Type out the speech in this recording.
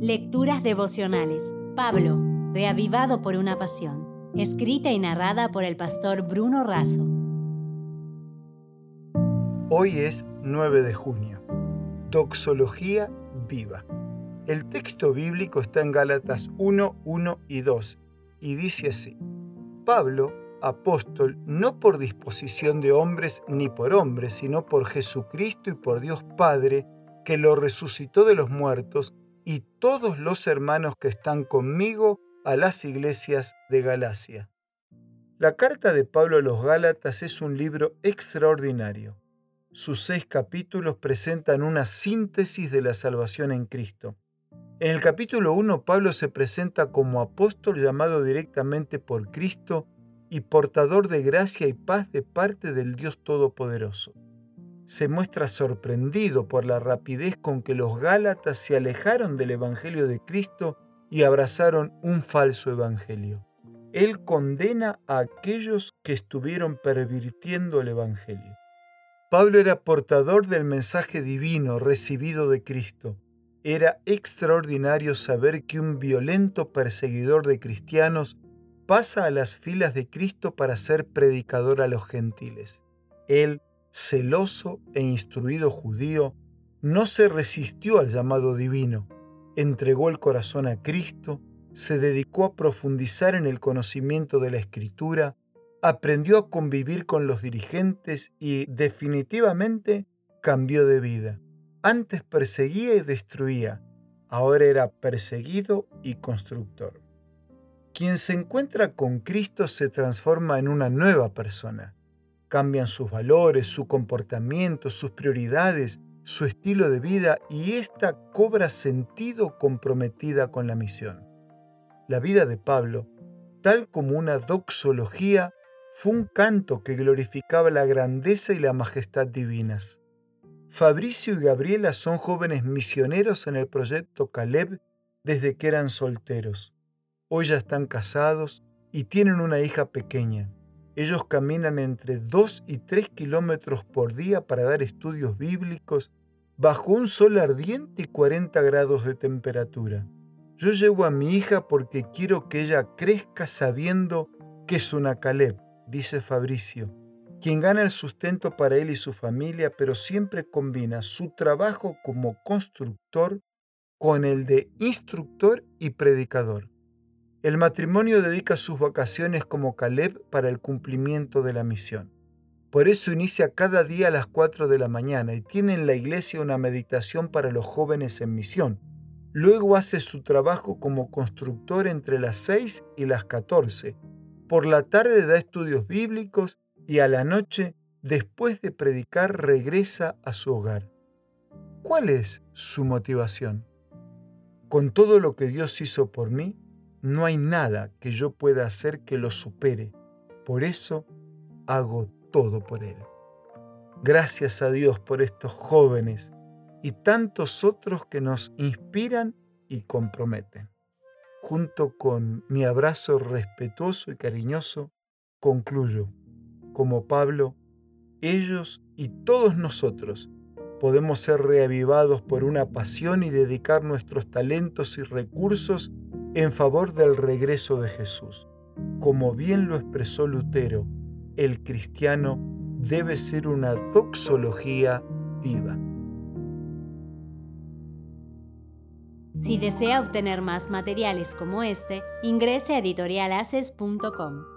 Lecturas devocionales. Pablo, reavivado por una pasión. Escrita y narrada por el pastor Bruno Razo. Hoy es 9 de junio. Doxología viva. El texto bíblico está en Gálatas 1, 1 y 2 y dice así. Pablo, apóstol, no por disposición de hombres ni por hombres, sino por Jesucristo y por Dios Padre, que lo resucitó de los muertos, y todos los hermanos que están conmigo a las iglesias de Galacia. La carta de Pablo a los Gálatas es un libro extraordinario. Sus seis capítulos presentan una síntesis de la salvación en Cristo. En el capítulo 1 Pablo se presenta como apóstol llamado directamente por Cristo y portador de gracia y paz de parte del Dios Todopoderoso se muestra sorprendido por la rapidez con que los Gálatas se alejaron del Evangelio de Cristo y abrazaron un falso Evangelio. Él condena a aquellos que estuvieron pervirtiendo el Evangelio. Pablo era portador del mensaje divino recibido de Cristo. Era extraordinario saber que un violento perseguidor de cristianos pasa a las filas de Cristo para ser predicador a los gentiles. Él celoso e instruido judío, no se resistió al llamado divino, entregó el corazón a Cristo, se dedicó a profundizar en el conocimiento de la Escritura, aprendió a convivir con los dirigentes y definitivamente cambió de vida. Antes perseguía y destruía, ahora era perseguido y constructor. Quien se encuentra con Cristo se transforma en una nueva persona Cambian sus valores, su comportamiento, sus prioridades, su estilo de vida y ésta cobra sentido comprometida con la misión. La vida de Pablo, tal como una doxología, fue un canto que glorificaba la grandeza y la majestad divinas. Fabricio y Gabriela son jóvenes misioneros en el proyecto Caleb desde que eran solteros. Hoy ya están casados y tienen una hija pequeña. Ellos caminan entre 2 y 3 kilómetros por día para dar estudios bíblicos bajo un sol ardiente y 40 grados de temperatura. Yo llevo a mi hija porque quiero que ella crezca sabiendo que es una Caleb, dice Fabricio, quien gana el sustento para él y su familia, pero siempre combina su trabajo como constructor con el de instructor y predicador. El matrimonio dedica sus vacaciones como Caleb para el cumplimiento de la misión. Por eso inicia cada día a las 4 de la mañana y tiene en la iglesia una meditación para los jóvenes en misión. Luego hace su trabajo como constructor entre las 6 y las 14. Por la tarde da estudios bíblicos y a la noche, después de predicar, regresa a su hogar. ¿Cuál es su motivación? Con todo lo que Dios hizo por mí, no hay nada que yo pueda hacer que lo supere. Por eso hago todo por Él. Gracias a Dios por estos jóvenes y tantos otros que nos inspiran y comprometen. Junto con mi abrazo respetuoso y cariñoso, concluyo, como Pablo, ellos y todos nosotros podemos ser reavivados por una pasión y dedicar nuestros talentos y recursos en favor del regreso de Jesús. Como bien lo expresó Lutero, el cristiano debe ser una doxología viva. Si desea obtener más materiales como este, ingrese a editorialaces.com.